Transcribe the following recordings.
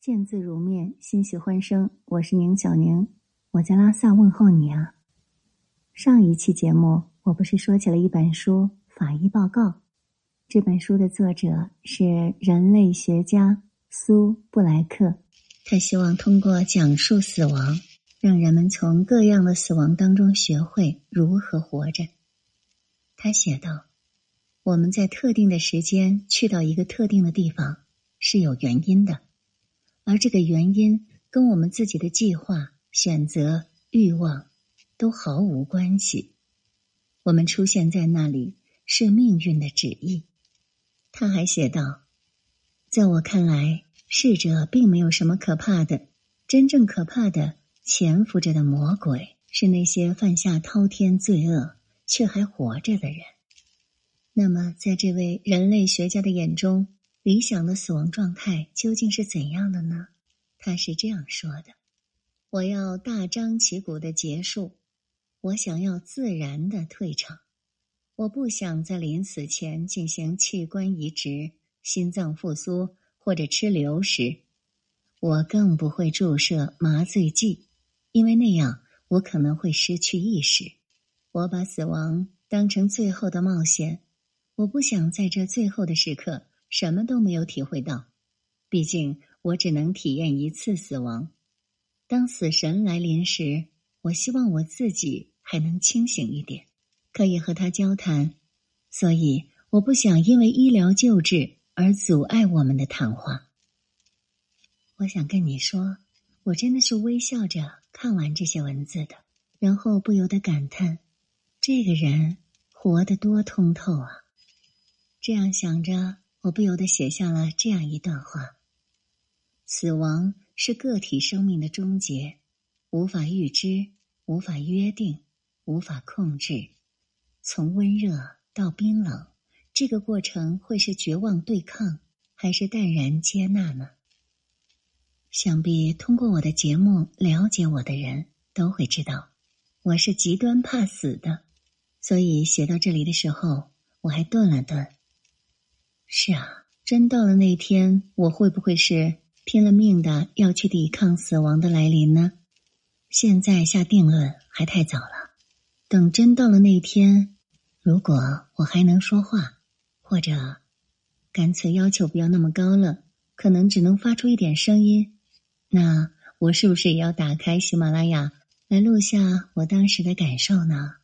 见字如面，欣喜欢声。我是宁小宁，我在拉萨问候你啊。上一期节目，我不是说起了一本书《法医报告》？这本书的作者是人类学家苏布莱克，他希望通过讲述死亡，让人们从各样的死亡当中学会如何活着。他写道：“我们在特定的时间去到一个特定的地方是有原因的。”而这个原因跟我们自己的计划、选择、欲望都毫无关系。我们出现在那里是命运的旨意。他还写道：“在我看来，逝者并没有什么可怕的。真正可怕的潜伏着的魔鬼是那些犯下滔天罪恶却还活着的人。”那么，在这位人类学家的眼中，理想的死亡状态究竟是怎样的呢？他是这样说的：“我要大张旗鼓的结束，我想要自然的退场，我不想在临死前进行器官移植、心脏复苏或者吃流食，我更不会注射麻醉剂，因为那样我可能会失去意识。我把死亡当成最后的冒险，我不想在这最后的时刻。”什么都没有体会到，毕竟我只能体验一次死亡。当死神来临时，我希望我自己还能清醒一点，可以和他交谈。所以，我不想因为医疗救治而阻碍我们的谈话。我想跟你说，我真的是微笑着看完这些文字的，然后不由得感叹：这个人活得多通透啊！这样想着。我不由得写下了这样一段话：死亡是个体生命的终结，无法预知，无法约定，无法控制。从温热到冰冷，这个过程会是绝望对抗，还是淡然接纳呢？想必通过我的节目了解我的人都会知道，我是极端怕死的。所以写到这里的时候，我还顿了顿。是啊，真到了那天，我会不会是拼了命的要去抵抗死亡的来临呢？现在下定论还太早了。等真到了那天，如果我还能说话，或者干脆要求不要那么高了，可能只能发出一点声音，那我是不是也要打开喜马拉雅来录下我当时的感受呢？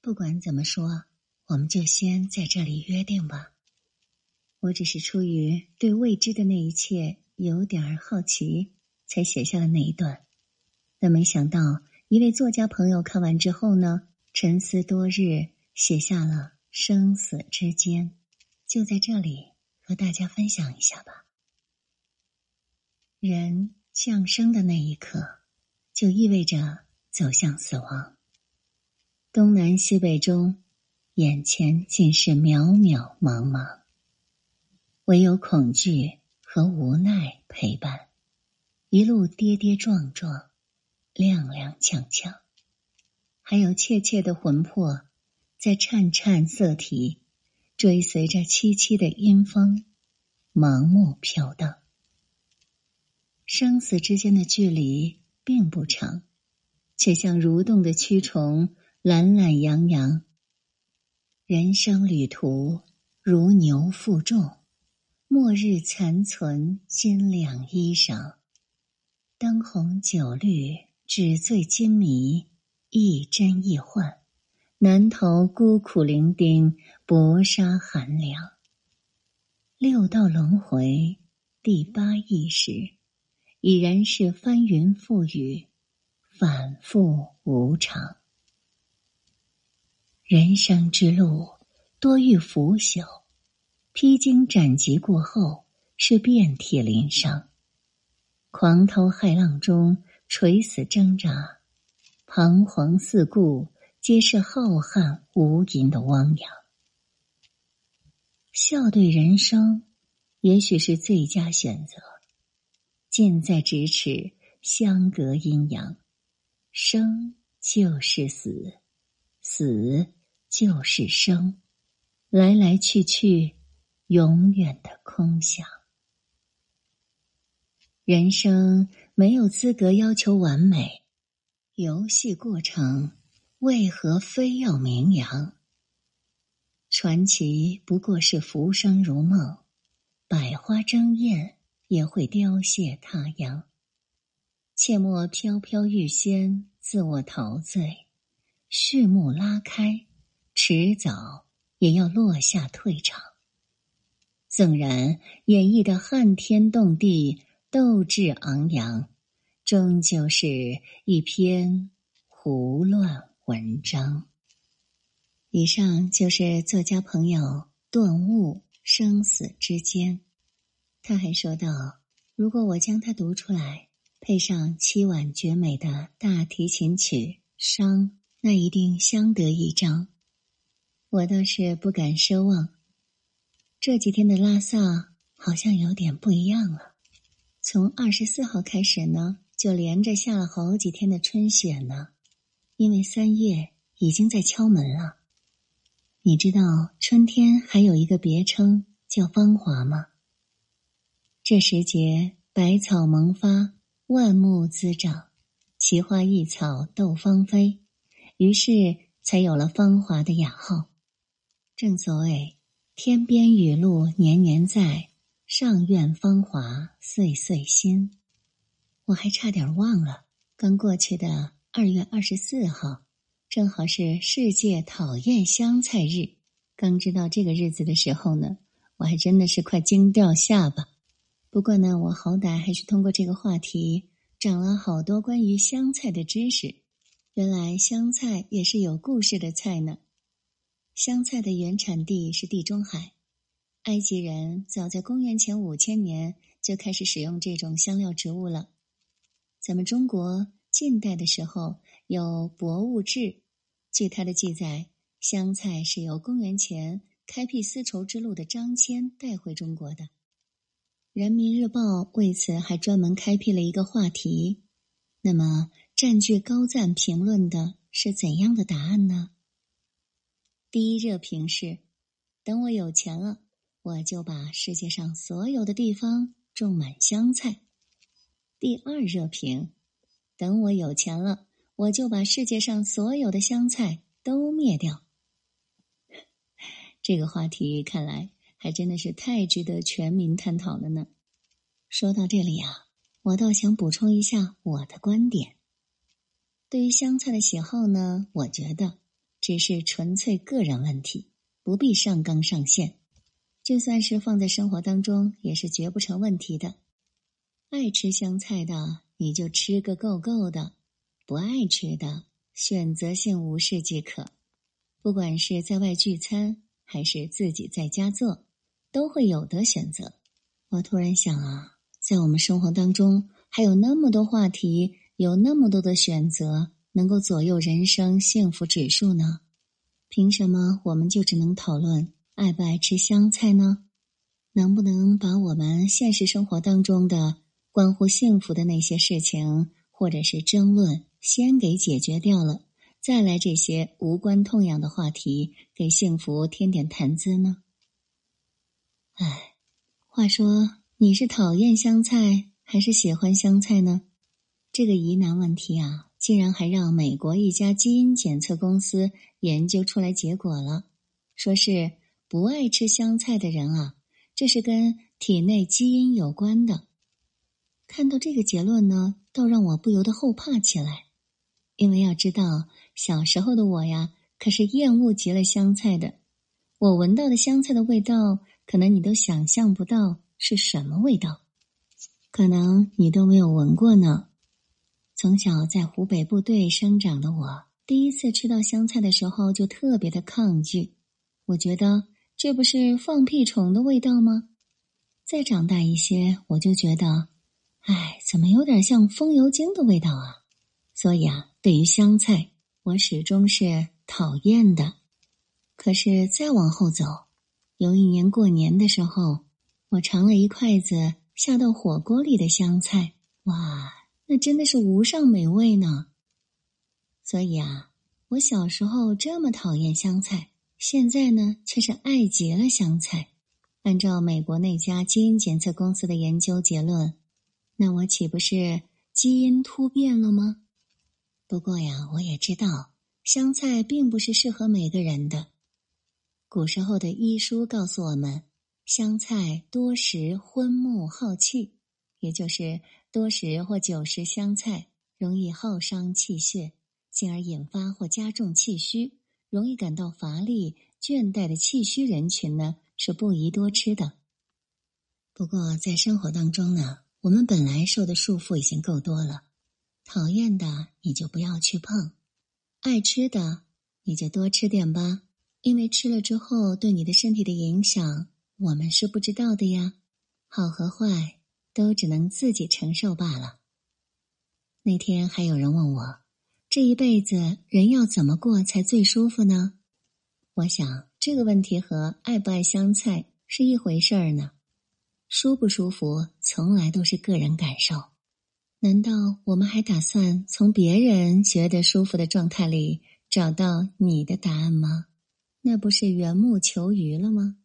不管怎么说，我们就先在这里约定吧。我只是出于对未知的那一切有点儿好奇，才写下了那一段。但没想到，一位作家朋友看完之后呢，沉思多日，写下了《生死之间》，就在这里和大家分享一下吧。人降生的那一刻，就意味着走向死亡。东南西北中，眼前尽是渺渺茫茫。唯有恐惧和无奈陪伴，一路跌跌撞撞，踉踉跄跄，还有怯怯的魂魄，在颤颤色体，追随着凄凄的阴风，盲目飘荡。生死之间的距离并不长，却像蠕动的蛆虫，懒懒洋洋。人生旅途如牛负重。末日残存，金两衣裳；灯红酒绿，纸醉金迷，亦真亦幻。难逃孤苦伶仃，薄纱寒凉。六道轮回，第八意识，已然是翻云覆雨，反复无常。人生之路，多遇腐朽。披荆斩棘过后，是遍体鳞伤；狂涛骇浪中垂死挣扎，彷徨四顾，皆是浩瀚无垠的汪洋。笑对人生，也许是最佳选择。近在咫尺，相隔阴阳。生就是死，死就是生，来来去去。永远的空想。人生没有资格要求完美，游戏过程为何非要名扬？传奇不过是浮生如梦，百花争艳也会凋谢踏阳。切莫飘飘欲仙，自我陶醉。序幕拉开，迟早也要落下退场。纵然演绎的撼天动地。斗志昂扬，终究是一篇胡乱文章。以上就是作家朋友顿悟生死之间。他还说道：“如果我将它读出来，配上凄婉绝美的大提琴曲《伤》，那一定相得益彰。”我倒是不敢奢望。这几天的拉萨好像有点不一样了。从二十四号开始呢，就连着下了好几天的春雪呢，因为三月已经在敲门了。你知道春天还有一个别称叫芳华吗？这时节，百草萌发，万木滋长，奇花异草斗芳菲，于是才有了芳华的雅号。正所谓，天边雨露年年在。上苑芳华岁岁新，我还差点忘了，刚过去的二月二十四号，正好是世界讨厌香菜日。刚知道这个日子的时候呢，我还真的是快惊掉下巴。不过呢，我好歹还是通过这个话题，长了好多关于香菜的知识。原来香菜也是有故事的菜呢。香菜的原产地是地中海。埃及人早在公元前五千年就开始使用这种香料植物了。咱们中国近代的时候有《博物志》，据他的记载，香菜是由公元前开辟丝绸之路的张骞带回中国的。《人民日报》为此还专门开辟了一个话题。那么，占据高赞评论的是怎样的答案呢？第一热评是：等我有钱了。我就把世界上所有的地方种满香菜。第二热评：等我有钱了，我就把世界上所有的香菜都灭掉。这个话题看来还真的是太值得全民探讨了呢。说到这里啊，我倒想补充一下我的观点。对于香菜的喜好呢，我觉得只是纯粹个人问题，不必上纲上线。就算是放在生活当中，也是绝不成问题的。爱吃香菜的，你就吃个够够的；不爱吃的，选择性无视即可。不管是在外聚餐，还是自己在家做，都会有的选择。我突然想啊，在我们生活当中，还有那么多话题，有那么多的选择，能够左右人生幸福指数呢？凭什么我们就只能讨论？爱不爱吃香菜呢？能不能把我们现实生活当中的关乎幸福的那些事情，或者是争论，先给解决掉了，再来这些无关痛痒的话题，给幸福添点谈资呢？哎，话说你是讨厌香菜还是喜欢香菜呢？这个疑难问题啊，竟然还让美国一家基因检测公司研究出来结果了，说是。不爱吃香菜的人啊，这是跟体内基因有关的。看到这个结论呢，倒让我不由得后怕起来。因为要知道，小时候的我呀，可是厌恶极了香菜的。我闻到的香菜的味道，可能你都想象不到是什么味道，可能你都没有闻过呢。从小在湖北部队生长的我，第一次吃到香菜的时候，就特别的抗拒。我觉得。这不是放屁虫的味道吗？再长大一些，我就觉得，哎，怎么有点像风油精的味道啊？所以啊，对于香菜，我始终是讨厌的。可是再往后走，有一年过年的时候，我尝了一筷子下到火锅里的香菜，哇，那真的是无上美味呢。所以啊，我小时候这么讨厌香菜。现在呢，却是爱极了香菜。按照美国那家基因检测公司的研究结论，那我岂不是基因突变了吗？不过呀，我也知道香菜并不是适合每个人的。古时候的医书告诉我们，香菜多食昏目耗气，也就是多食或久食香菜，容易耗伤气血，进而引发或加重气虚，容易感到乏力、倦怠的气虚人群呢，是不宜多吃的。不过在生活当中呢。我们本来受的束缚已经够多了，讨厌的你就不要去碰，爱吃的你就多吃点吧，因为吃了之后对你的身体的影响，我们是不知道的呀，好和坏都只能自己承受罢了。那天还有人问我，这一辈子人要怎么过才最舒服呢？我想这个问题和爱不爱香菜是一回事儿呢。舒不舒服，从来都是个人感受。难道我们还打算从别人觉得舒服的状态里找到你的答案吗？那不是缘木求鱼了吗？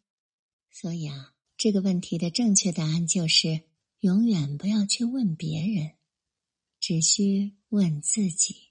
所以啊，这个问题的正确答案就是：永远不要去问别人，只需问自己。